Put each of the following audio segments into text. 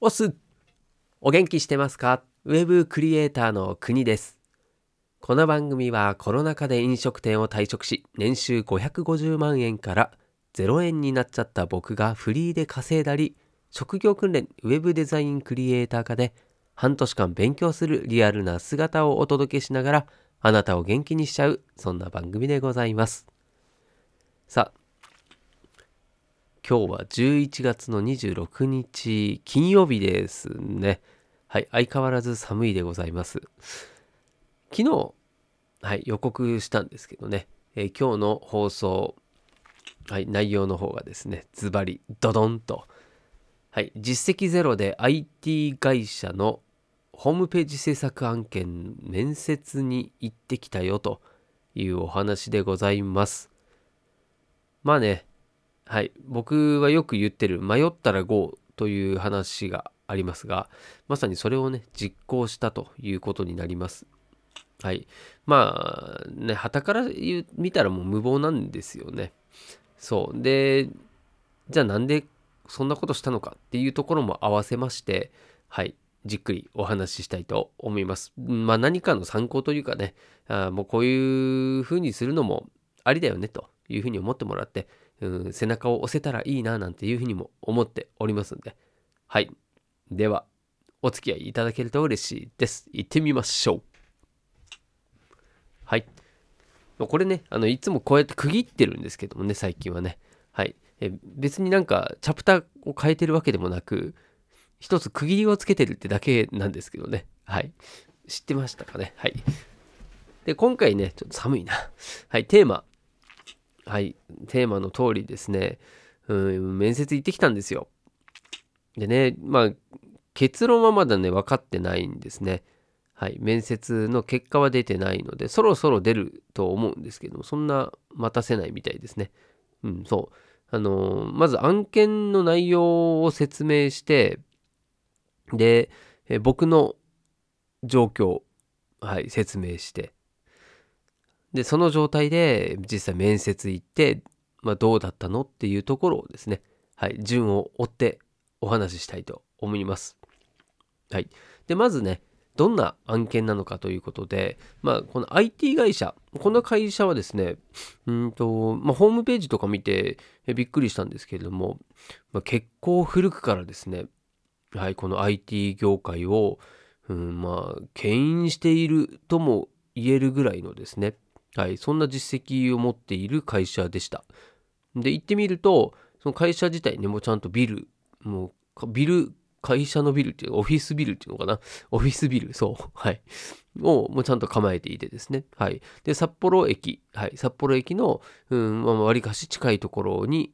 おすお元気してますか？ウェブクリエイターの国です。この番組はコロナ禍で飲食店を退職し、年収550万円から0円になっちゃった僕がフリーで稼いだり、職業訓練ウェブデザインクリエイター科で半年間勉強するリアルな姿をお届けしながら、あなたを元気にしちゃう、そんな番組でございます。さあ、今日は11月の26日金曜日ですね。はい、相変わらず寒いでございます。昨日、はい、予告したんですけどね、えー、今日の放送、はい、内容の方がですね、ズバリ、ドドンと、はい、実績ゼロで IT 会社のホームページ制作案件面接に行ってきたよというお話でございます。まあね、はい、僕はよく言ってる迷ったら GO という話がありますが、まさにそれをね、実行したということになります。はい。まあ、ね、旗から見たらもう無謀なんですよね。そう。で、じゃあなんでそんなことしたのかっていうところも合わせまして、はい。じっくりお話ししたいと思います。まあ何かの参考というかね、あもうこういう風にするのもありだよねというふうに思ってもらって、うん、背中を押せたらいいななんていうふうにも思っておりますんで。はい。では、お付き合いいただけると嬉しいです。行ってみましょう。はい。これね、あの、いつもこうやって区切ってるんですけどもね、最近はね。はい。え別になんか、チャプターを変えてるわけでもなく、一つ区切りをつけてるってだけなんですけどね。はい。知ってましたかね？はい。で、今回ね、ちょっと寒いな。はい、テーマ。はい、テーマの通りですね、うん、面接行ってきたんですよ。でね、まあ、結論はまだね、分かってないんですね。はい、面接の結果は出てないので、そろそろ出ると思うんですけども、そんな待たせないみたいですね。うん、そう。あの、まず案件の内容を説明して、で、え僕の状況、はい、説明して、で、その状態で実際面接行って、まあ、どうだったのっていうところをですね、はい、順を追ってお話ししたいと思います。はい。で、まずね、どんな案件なのかということで、まあ、この IT 会社、この会社はですね、うんと、まあ、ホームページとか見てびっくりしたんですけれども、まあ、結構古くからですね、はい、この IT 業界を、うん、まあ、牽引しているとも言えるぐらいのですね、はい、そんな実績を持っている会社でした。で、行ってみると、その会社自体ね、もうちゃんとビル、もう、ビル、会社のビルっていう、オフィスビルっていうのかな？オフィスビル、そう、はい。を、もうちゃんと構えていてですね。はい。で、札幌駅、はい。札幌駅の、うん、まあ、割かし近いところに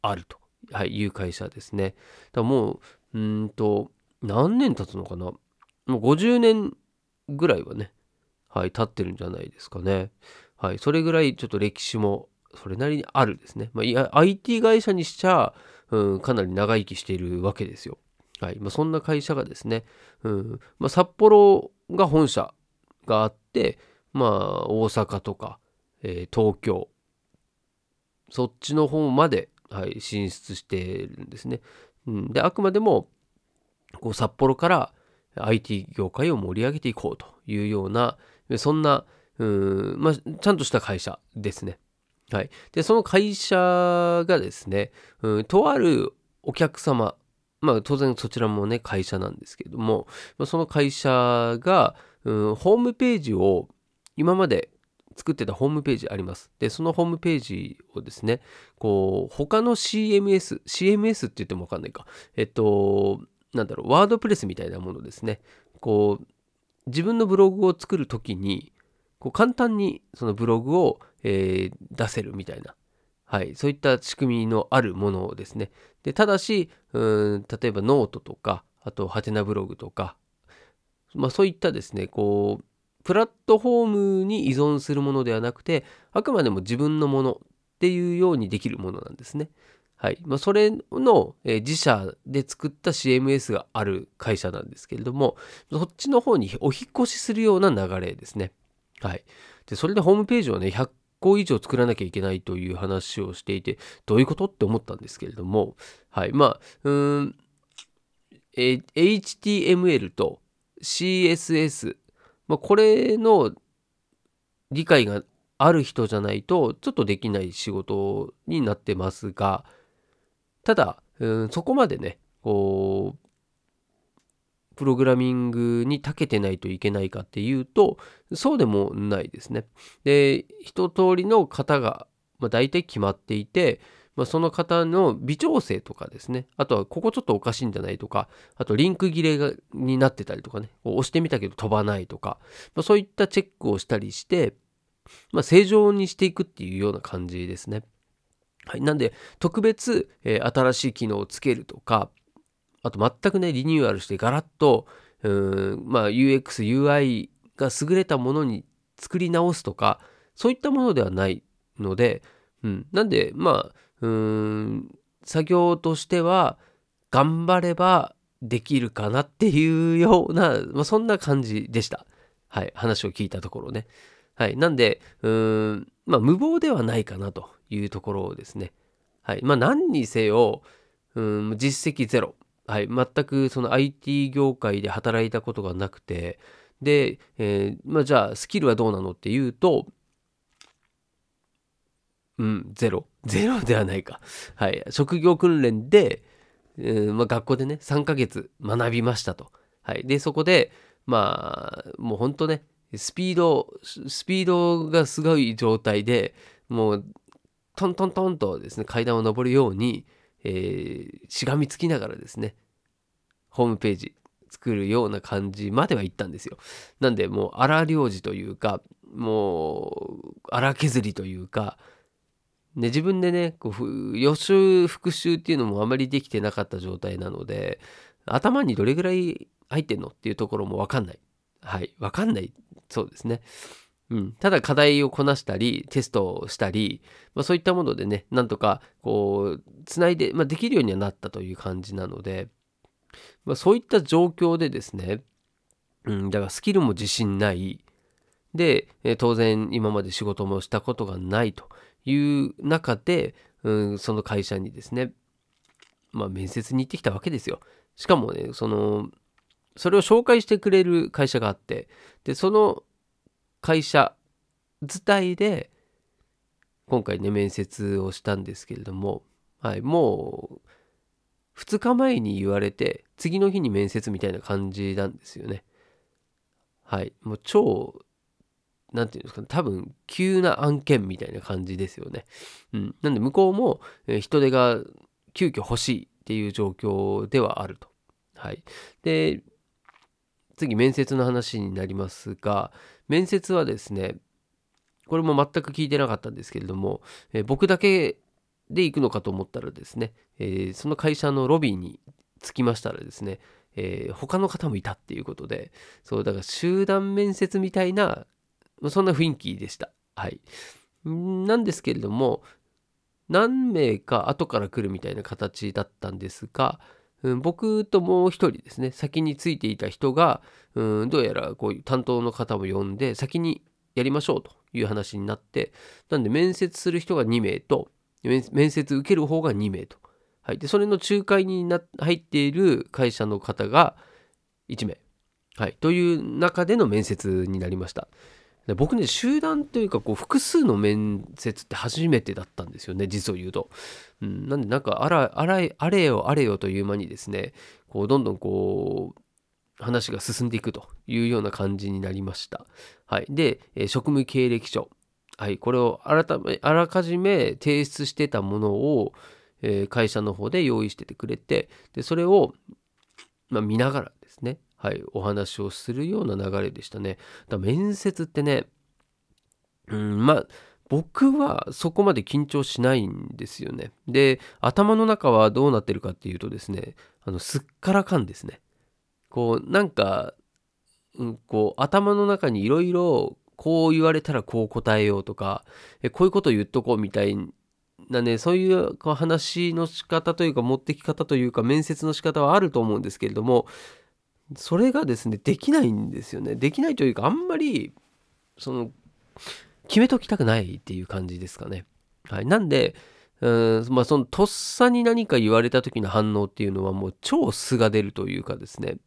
あると、はい、いう会社ですね。だもう、うんと、何年経つのかな？もう50年ぐらいはね、はい、立ってるんじゃないですかね。はい、それぐらいちょっと歴史もそれなりにあるですね。まあ、IT 会社にしちゃ、うん、かなり長生きしているわけですよ。はいまあ、そんな会社がですね、うんまあ、札幌が本社があって、まあ、大阪とか、えー、東京、そっちの方まで、はい、進出してるんですね。うん、で、あくまでも、こう札幌から IT 業界を盛り上げていこうというような、そんな、うん、まあ、ちゃんとした会社ですね。はい。で、その会社がですね、うん、とあるお客様、まあ当然そちらもね、会社なんですけれども、その会社が、うん、ホームページを今まで作ってたホームページあります。で、そのホームページをですね、こう、他の CMS、CMS って言ってもわかんないか。えっと、なんだろう、ワードプレスみたいなものですね。こう、自分のブログを作るときに、こう簡単にそのブログを、えー、出せるみたいな、はい、そういった仕組みのあるものですね。でただしうん例えばノートとかあとハテナブログとか、まあ、そういったですねこうプラットフォームに依存するものではなくてあくまでも自分のものっていうようにできるものなんですね。はいまあ、それの、えー、自社で作った CMS がある会社なんですけれども、そっちの方にお引越しするような流れですね。はい。で、それでホームページをね、100個以上作らなきゃいけないという話をしていて、どういうことって思ったんですけれども、はい。まあ、うん、え HTML と CSS、まあ、これの理解がある人じゃないとちょっとできない仕事になってますがただ、うん、そこまでねこうプログラミングに長けてないといけないかっていうとそうでもないですね。で一通りの型が、まあ、大体決まっていてまあ、その方の微調整とかですね。あとは、ここちょっとおかしいんじゃないとか、あと、リンク切れがになってたりとかね、押してみたけど飛ばないとか、まあ、そういったチェックをしたりして、まあ、正常にしていくっていうような感じですね。はい。なんで、特別、えー、新しい機能をつけるとか、あと全くね、リニューアルしてガラッと、うん、まあ、UX、UI が優れたものに作り直すとか、そういったものではないので、うん。なんで、まあ、うん、作業としては頑張ればできるかなっていうような、まあ、そんな感じでした。はい。話を聞いたところね。はい。なんで、うーん、まあ、無謀ではないかなというところですね。はい。まあ、何にせよ、うん、実績ゼロ。はい。全くその IT 業界で働いたことがなくて、で、えー、まあ、じゃあ、スキルはどうなのっていうと、うん、ゼロ。ゼロではないか。はい。職業訓練で、うんまあ、学校でね、3ヶ月学びましたと。はい。で、そこで、まあ、もうほんとね、スピード、スピードがすごい状態で、もう、トントントンとですね、階段を上るように、えー、しがみつきながらですね、ホームページ作るような感じまでは行ったんですよ。なんで、もう荒領事というか、もう荒削りというか、で自分でねこう予習復習っていうのもあまりできてなかった状態なので頭にどれぐらい入ってんのっていうところも分かんない。はい分かんない。そうですね。うん、ただ課題をこなしたりテストをしたり、まあ、そういったものでねなんとかこうつないで、まあ、できるようにはなったという感じなので、まあ、そういった状況でですね、うん、だからスキルも自信ないで、当然今まで仕事もしたことがないという中で、うん、その会社にですね、まあ、面接に行ってきたわけですよ。しかもね、その、それを紹介してくれる会社があって、で、その会社自体で、今回ね、面接をしたんですけれども、はい、もう、2日前に言われて、次の日に面接みたいな感じなんですよね。はい、もう超何て言うんですかね、多分、急な案件みたいな感じですよね。うん。なんで、向こうも、人手が急遽欲しいっていう状況ではあると。はい。で、次、面接の話になりますが、面接はですね、これも全く聞いてなかったんですけれども、え僕だけで行くのかと思ったらですね、えー、その会社のロビーに着きましたらですね、えー、他の方もいたっていうことで、そう、だから集団面接みたいなそんな雰囲気でした。はい。なんですけれども、何名か後から来るみたいな形だったんですが、僕ともう一人ですね、先についていた人が、うん、どうやらこういう担当の方を呼んで、先にやりましょうという話になって、なんで面接する人が2名と、面接受ける方が2名と。はい。で、それの仲介にな入っている会社の方が1名。はい。という中での面接になりました。で僕ね集団というかこう複数の面接って初めてだったんですよね実を言うと、うん、なんでなんかあらあらあれよあれよという間にですねこうどんどんこう話が進んでいくというような感じになりました。はい。で、え職務経歴書。はい。これを改めあらかじめ提出してたものを、えー、会社の方で用意しててくれてでそれを、まあ、見ながらですねはい、お話をするような流れでしたね。だ面接ってね、うん、まあ、僕はそこまで緊張しないんですよね。で、頭の中はどうなってるかっていうとですね、あの、すっからかんですね。こう、なんか、うん、こう、頭の中にいろいろ、こう言われたらこう答えようとか、えこういうこと言っとこうみたいなね、そういう話の仕方というか、持ってき方というか、面接の仕方はあると思うんですけれども、それがですねできないんですよね。できないというかあんまりその決めときたくないっていう感じですかね。はい。なんでうんまあそのとっさに何か言われた時の反応っていうのはもう超素が出るというかですね。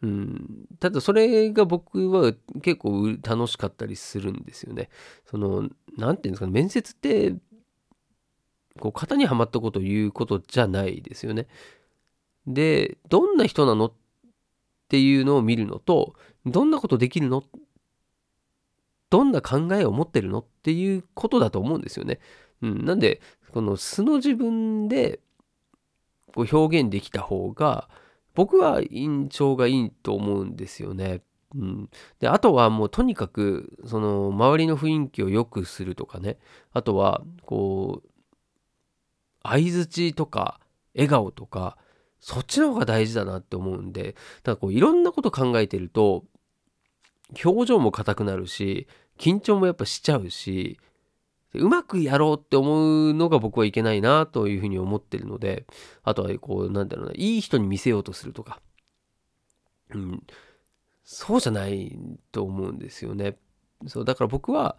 うん、ただそれが僕は結構楽しかったりするんですよね。その何て言うんですかね面接ってこう型にはまったことを言うことじゃないですよね。でどんな人なのっていうのを見るのとどんなことできるのどんな考えを持ってるのっていうことだと思うんですよね。うん、なんでこの素の自分でこう表現できた方が僕は印象がいいと思うんですよね。うん、であとはもうとにかくその周りの雰囲気を良くするとかねあとはこう相づちとか笑顔とかそっちの方が大事だなって思うんでだからこういろんなこと考えてると表情も硬くなるし緊張もやっぱしちゃうしうまくやろうって思うのが僕はいけないなというふうに思ってるので、あとはこう、なんだろうな、いい人に見せようとするとか、うん、そうじゃないと思うんですよね。そう、だから僕は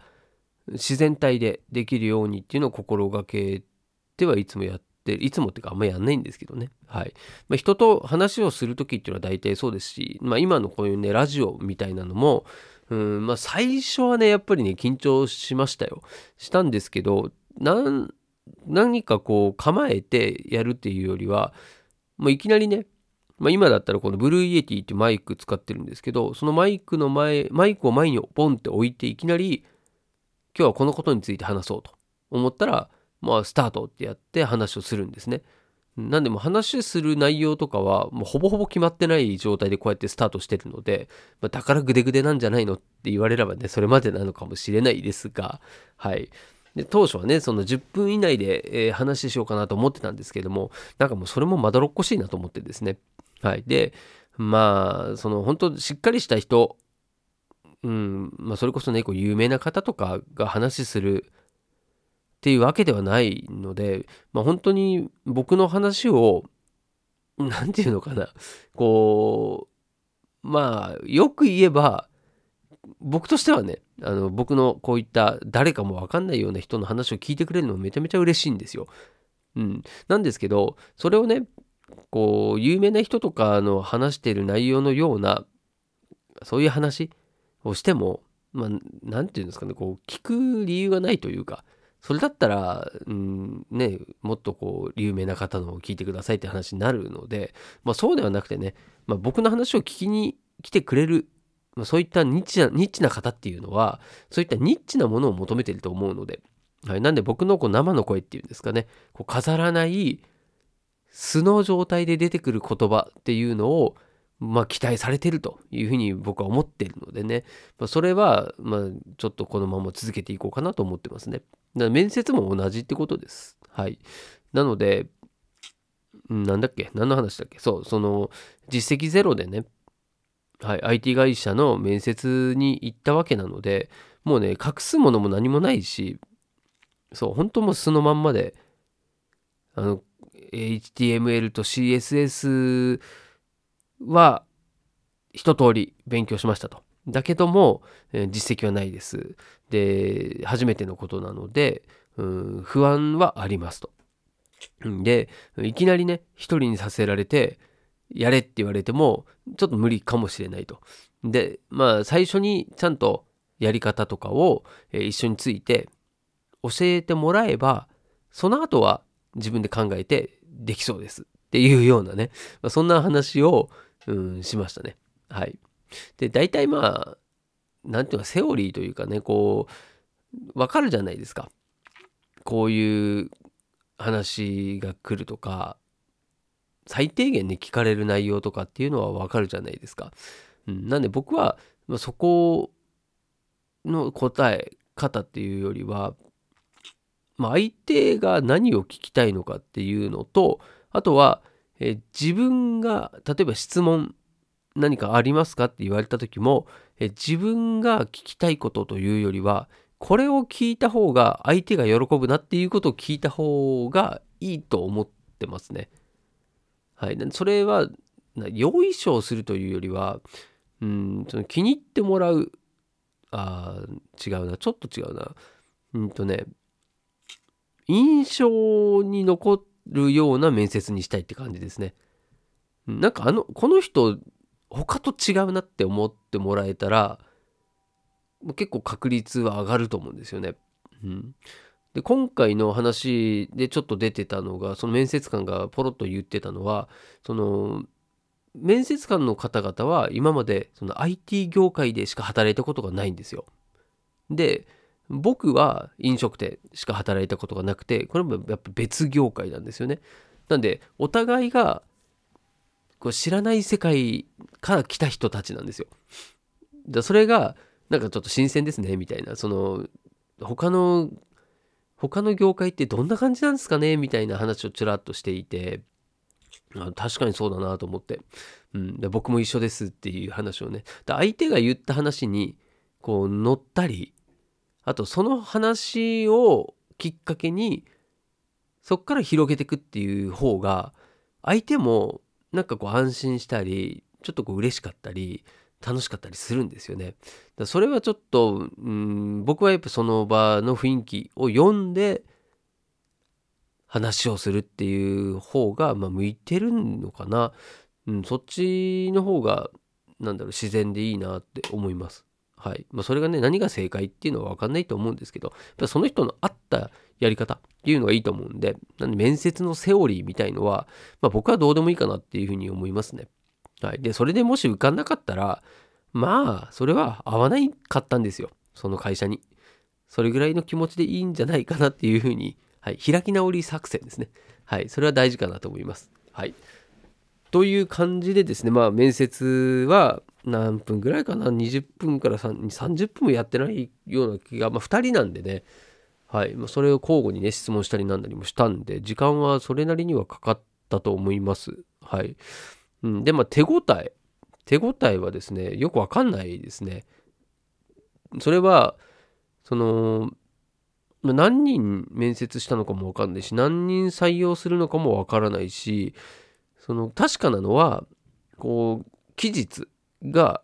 自然体でできるようにっていうのを心がけてはいつもやって、いつもっていうかあんまやんないんですけどね。はい。まあ、人と話をする時っていうのは大体そうですし、まあ今のこういうね、ラジオみたいなのも、うんまあ最初はねやっぱりね緊張しましたよしたんですけど何かこう構えてやるっていうよりはもういきなりねまあ、今だったらこの Blue Yeti ってマイク使ってるんですけどそのマイクの前マイクを前にポンって置いていきなり今日はこのことについて話そうと思ったらまあスタートってやって話をするんですねなんでも話する内容とかはもうほぼほぼ決まってない状態でこうやってスタートしてるので、まあ、だからグデグデなんじゃないのって言われればね、それまでなのかもしれないですが、はい。で当初はね、その10分以内で、えー、話しようかなと思ってたんですけども、なんかもうそれもまどろっこしいなと思ってですね。はい。で、まあ、その本当しっかりした人、うん、まあそれこそね、こう有名な方とかが話するっていうわけではないので、まあ、本当に僕の話を何て言うのかなこうまあよく言えば僕としてはねあの僕のこういった誰かも分かんないような人の話を聞いてくれるのめちゃめちゃ嬉しいんですよ。うん、なんですけどそれをねこう有名な人とかの話している内容のようなそういう話をしてもまあて言うんですかねこう聞く理由がないというかそれだったら、うん、ね、もっとこう、有名な方のを聞いてくださいって話になるので、まあそうではなくてね、まあ僕の話を聞きに来てくれる、まあ、そういったニッチな、ニッチな方っていうのは、そういったニッチなものを求めてると思うので、はい、なんで僕のこう生の声っていうんですかね、こう飾らない素の状態で出てくる言葉っていうのを、まあ、期待されてるというふうに僕は思っているのでね、まあ、それは、まあ、ちょっとこのまま続けていこうかなと思ってますね。面接も同じってことです。はい。なので、なんだっけ？何の話だっけ？そう、その、実績ゼロでね、はい、IT 会社の面接に行ったわけなので、もうね、隠すものも何もないし、そう、本当もう素のまんまで、あの、HTML と CSS は一通り勉強しましたと。だけども、えー、実績はないです。で、初めてのことなので、うん、不安はありますと。で、いきなりね、一人にさせられて、やれって言われても、ちょっと無理かもしれないと。で、まあ、最初にちゃんとやり方とかを、えー、一緒について教えてもらえば、その後は自分で考えてできそうですっていうようなね、まあ、そんな話を、うん、しましたね。はい。で、大体まあ、なんていうか、セオリーというかね、こう、わかるじゃないですか。こういう話が来るとか、最低限ね、聞かれる内容とかっていうのはわかるじゃないですか。うん、なんで僕は、ま、そこの答え方っていうよりは、まあ、相手が何を聞きたいのかっていうのと、あとは、え自分が例えば質問何かありますか？って言われた時もえ自分が聞きたいことというよりはこれを聞いた方が相手が喜ぶなっていうことを聞いた方がいいと思ってますね。はい、それは用意書をするというよりはうんその気に入ってもらうあ違うなちょっと違うなうんとね印象に残るような面接にしたいって感じですね。なんかあの、この人、他と違うなって思ってもらえたら、結構確率は上がると思うんですよね。うん。で、今回の話でちょっと出てたのが、その面接官がポロッと言ってたのは、その、面接官の方々は今までその IT 業界でしか働いたことがないんですよ。で、僕は飲食店しか働いたことがなくて、これもやっぱ別業界なんですよね。なんで、お互いがこう知らない世界から来た人たちなんですよ。だそれが、なんかちょっと新鮮ですね、みたいな。その、他の、他の業界ってどんな感じなんですかねみたいな話をちらっとしていて、あ確かにそうだなと思って、うん、で僕も一緒ですっていう話をねで相手が言った話にこう乗ったりあとその話をきっかけにそっから広げていくっていう方が相手もなんかこう安心したりちょっとこう嬉しかったり楽しかったりするんですよね。だそれはちょっとうん僕はやっぱその場の雰囲気を読んで話をするっていう方が、まあ、向いてるのかな、うん、そっちの方がなんだろう自然でいいなって思います。はいまあ、それがね何が正解っていうのは分かんないと思うんですけどやっぱその人の合ったやり方っていうのがいいと思うんでなんで面接のセオリーみたいのは、まあ、僕はどうでもいいかなっていうふうに思いますね。はい、でそれでもし受かんなかったらまあそれは合わないかったんですよその会社に。それぐらいの気持ちでいいんじゃないかなっていうふうに、はい、開き直り作戦ですね。はい、それは大事かなと思います。はい。という感じでですね、まあ面接は何分ぐらいかな、20分から30分もやってないような気が、まあ2人なんでね、はい、まあ、それを交互にね、質問したりなんだりもしたんで、時間はそれなりにはかかったと思います。はい。うん、で、まあ手応え。手応えはですね、よくわかんないですね。それは、その、何人面接したのかもわかんないし、何人採用するのかもわからないし、その確かなのはこう期日が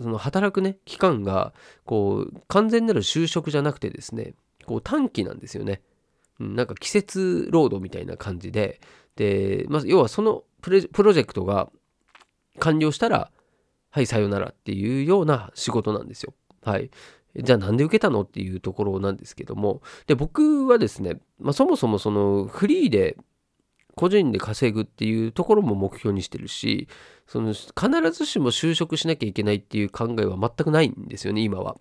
その働くね期間がこう完全なる就職じゃなくてですねこう短期なんですよね。なんか季節労働みたいな感じでで、まあ、要はそのプロジェクトが完了したらはいさよならっていうような仕事なんですよ。はい。じゃあなんで受けたの？っていうところなんですけどもで僕はですね、まあ、そもそもそのフリーで個人で稼ぐっていうところも目標にしてるしその必ずしも就職しなきゃいけないっていう考えは全くないんですよね今は。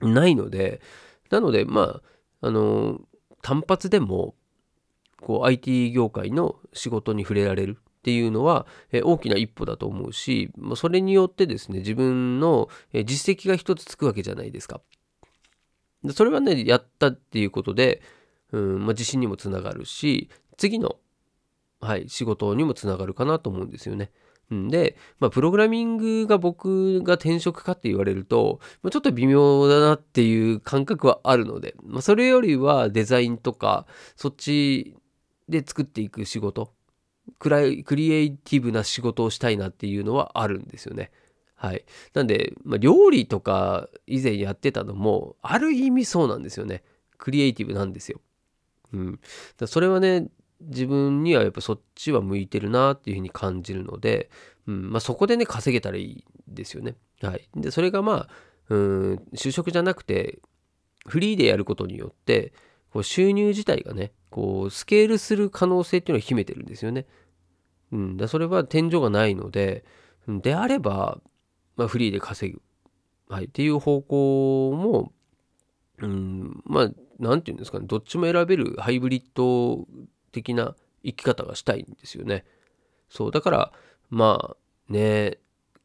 ないのでなのでまああの単発でもこう IT 業界の仕事に触れられるっていうのは、え大きな一歩だと思うしそれによってですね自分の実績が一つつくわけじゃないですか。それはねやったっていうことで、うんまあ、自信にもつながるし次のはい、仕事にもつながるかなと思うんですよね。んで、まあ、プログラミングが僕が転職かって言われると、まあ、ちょっと微妙だなっていう感覚はあるので、まあ、それよりはデザインとか、そっちで作っていく仕事、クライクリエイティブな仕事をしたいなっていうのはあるんですよね。はい。なんで、まあ、料理とか以前やってたのも、ある意味そうなんですよね。クリエイティブなんですよ。うん。だそれはね、自分にはやっぱそっちは向いてるなっていうふうに感じるので、うんまあ、そこでね稼げたらいいですよね。はい、でそれがまあうん就職じゃなくてフリーでやることによってこう収入自体がねこうスケールする可能性っていうのを秘めてるんですよね。うん、だそれは天井がないのでであれば、まあ、フリーで稼ぐ、はい、っていう方向も、うん、まあ何て言うんですかね。どっちも選べるハイブリッド的な生き方がしたいんですよね。そうだからまあね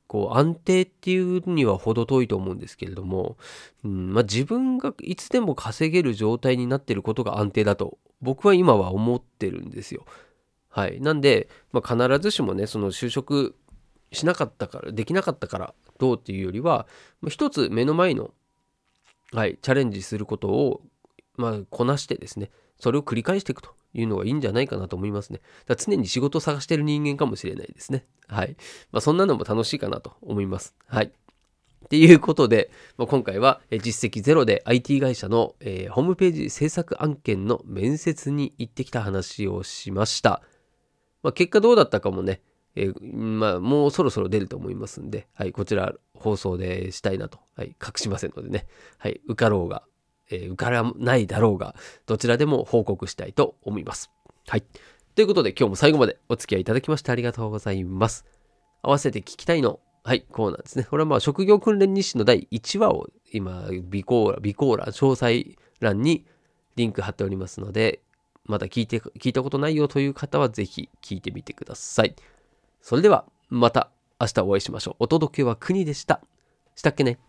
こう安定っていうには程遠いと思うんですけれども、うんまあ、自分がいつでも稼げる状態になってることが安定だと僕は今は思ってるんですよ。はい、なんで、まあ、必ずしもねその就職しなかったからできなかったからどうっていうよりは、まあ、一つ目の前の、はい、チャレンジすることを、まあ、こなしてですねそれを繰り返していくというのがいいんじゃないかなと思いますね。だ常に仕事を探してる人間かもしれないですね。はい。まあ、そんなのも楽しいかなと思います。はい。っていうことで、まあ、今回は実績ゼロで IT 会社の、えー、ホームページ制作案件の面接に行ってきた話をしました。まあ、結果どうだったかもね、えー、まあ、もうそろそろ出ると思いますんで、はい、こちら放送でしたいなと、はい、隠しませんのでね、はい、受かろうが、え、受からないだろうが、どちらでも報告したいと思います。はい。ということで今日も最後までお付き合いいただきましてありがとうございます。合わせて聞きたいの、はい、コーナーですね。これはまあ職業訓練日誌の第1話を今、備考欄、備考欄、詳細欄にリンク貼っておりますので、まだ聞いて、聞いたことないよという方はぜひ聞いてみてください。それではまた明日お会いしましょう。お届けは国でした。したっけね